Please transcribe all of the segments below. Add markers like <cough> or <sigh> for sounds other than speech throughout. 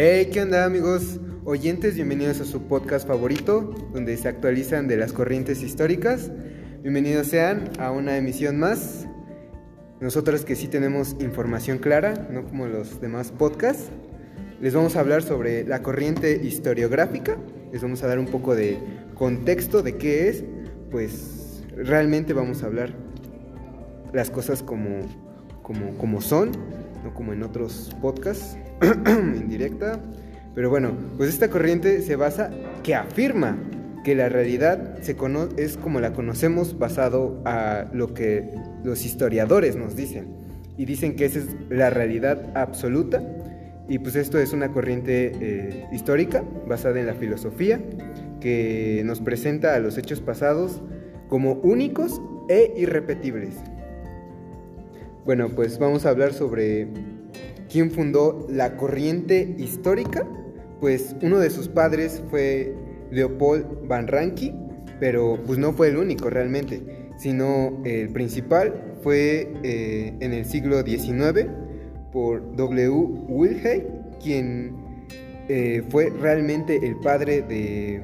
Hey, ¿qué onda amigos? Oyentes, bienvenidos a su podcast favorito, donde se actualizan de las corrientes históricas. Bienvenidos sean a una emisión más. Nosotros que sí tenemos información clara, no como los demás podcasts. Les vamos a hablar sobre la corriente historiográfica. Les vamos a dar un poco de contexto de qué es. Pues realmente vamos a hablar las cosas como, como, como son, no como en otros podcasts <clears throat> en directa. Pero bueno, pues esta corriente se basa que afirma que la realidad es como la conocemos basado a lo que los historiadores nos dicen. Y dicen que esa es la realidad absoluta. Y pues esto es una corriente eh, histórica basada en la filosofía que nos presenta a los hechos pasados como únicos e irrepetibles. Bueno, pues vamos a hablar sobre quién fundó la corriente histórica. Pues uno de sus padres fue Leopold Van Ranke, pero pues no fue el único realmente, sino el principal fue eh, en el siglo XIX por W. Wilhelm, quien eh, fue realmente el padre de,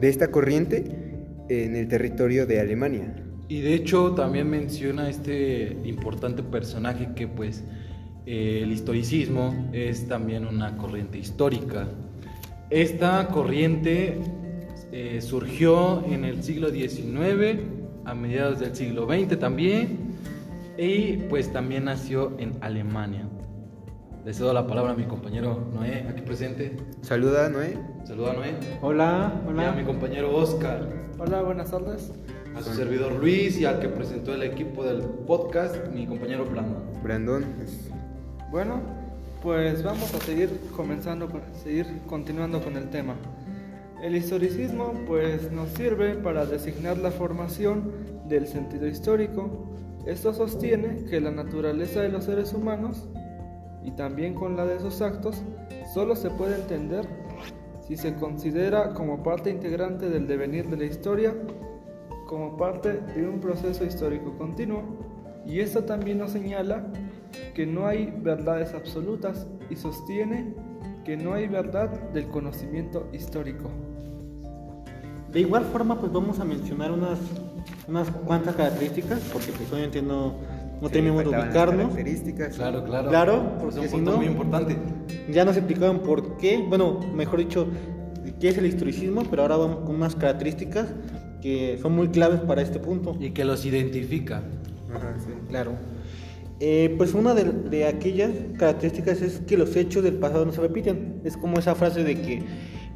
de esta corriente en el territorio de Alemania. Y de hecho también menciona este importante personaje que pues eh, el historicismo es también una corriente histórica. Esta corriente eh, surgió en el siglo XIX, a mediados del siglo XX también, y pues también nació en Alemania. Le cedo la palabra a mi compañero Noé, aquí presente. Saluda, Noé. Saluda, Noé. Hola, hola. Y a mi compañero Oscar. Hola, buenas tardes. A su servidor Luis y al que presentó el equipo del podcast, mi compañero Brandon. Brandon. Bueno, pues vamos a seguir comenzando, seguir continuando con el tema. El historicismo pues nos sirve para designar la formación del sentido histórico. Esto sostiene que la naturaleza de los seres humanos y también con la de sus actos solo se puede entender si se considera como parte integrante del devenir de la historia, como parte de un proceso histórico continuo. Y esto también nos señala que no hay verdades absolutas y sostiene que no hay verdad del conocimiento histórico. De igual forma, pues vamos a mencionar unas, unas cuantas características, porque pues obviamente no, no tenemos que ubicarnos. Características. Claro, claro. Claro, porque es un si punto no, muy importante. ya nos explicaban por qué, bueno, mejor dicho, qué es el historicismo, pero ahora vamos con unas características que son muy claves para este punto. Y que los identifica. Ajá, sí. Claro. Eh, pues una de, de, aquellas características es que los hechos del pasado no se repiten. Es como esa frase de que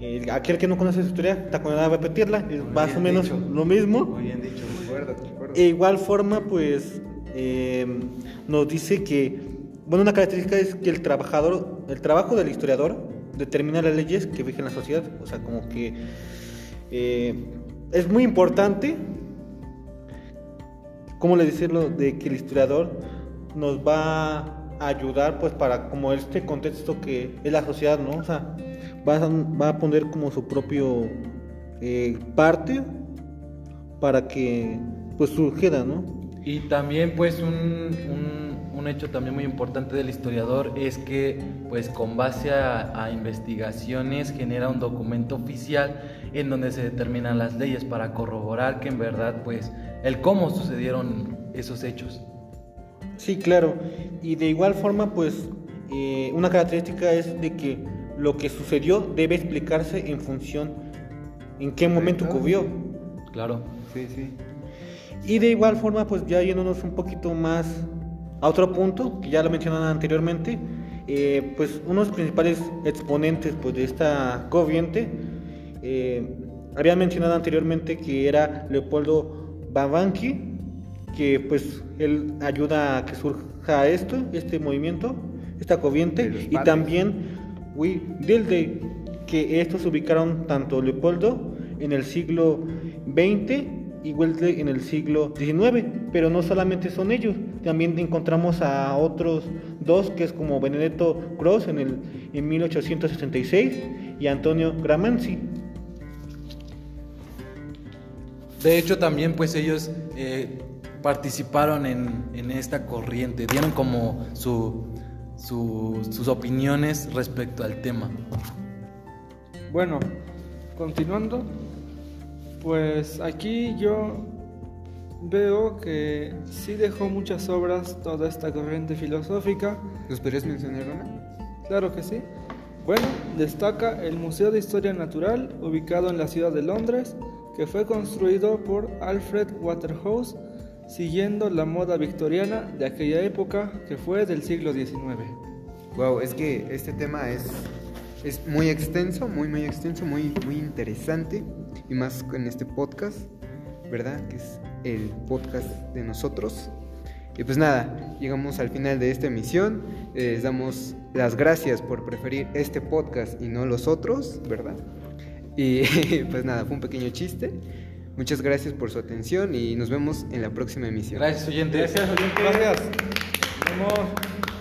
eh, aquel que no conoce su historia está condenado a repetirla. Es Muy más o menos dicho. lo mismo. Muy bien dicho, concuerdo, concuerdo. De igual forma, pues eh, nos dice que, bueno, una característica es que el trabajador, el trabajo del historiador determina las leyes que rigen la sociedad. O sea, como que eh, es muy importante, ¿cómo le decirlo? De que el historiador nos va a ayudar, pues, para como este contexto que es la sociedad, ¿no? O sea, va a, va a poner como su propio eh, parte para que, pues, surgiera, ¿no? Y también pues un, un- un hecho también muy importante del historiador es que pues con base a, a investigaciones genera un documento oficial en donde se determinan las leyes para corroborar que en verdad pues el cómo sucedieron esos hechos. Sí, claro. Y de igual forma, pues, eh, una característica es de que lo que sucedió debe explicarse en función en qué momento ocurrió. Claro. Sí, sí. Y de igual forma, pues ya yéndonos un poquito más a otro punto, que ya lo mencionaron anteriormente, eh, pues unos principales exponentes pues, de esta corriente, eh, habían mencionado anteriormente que era Leopoldo Babanqui, que pues él ayuda a que surja esto, este movimiento, esta De corriente, los y también Will Dilde, que estos se ubicaron tanto Leopoldo en el siglo XX y Wellesley en el siglo XIX, pero no solamente son ellos, también encontramos a otros dos, que es como Benedetto Cross en, el, en 1866 y Antonio Gramanzi. De hecho también pues ellos eh, participaron en, en esta corriente, dieron como su, su- sus opiniones respecto al tema. Bueno, continuando, pues aquí yo veo que sí dejó muchas obras toda esta corriente filosófica. ¿Nos podrías mencionar una? Claro que sí. Bueno, destaca el Museo de Historia Natural, ubicado en la ciudad de Londres, que fue construido por Alfred Waterhouse, siguiendo la moda victoriana de aquella época, que fue del siglo XIX. Wow, es que este tema es, es muy extenso, muy, muy extenso, muy, muy interesante. Y más en este podcast, ¿verdad? Que es el podcast de nosotros. Y pues nada, llegamos al final de esta emisión. Eh, Les damos las gracias por preferir este podcast y no los otros, ¿verdad? Y <laughs> pues nada, fue un pequeño chiste. Muchas gracias por su atención y nos vemos en la próxima emisión. Gracias, oyentes. Gracias. Nos vemos.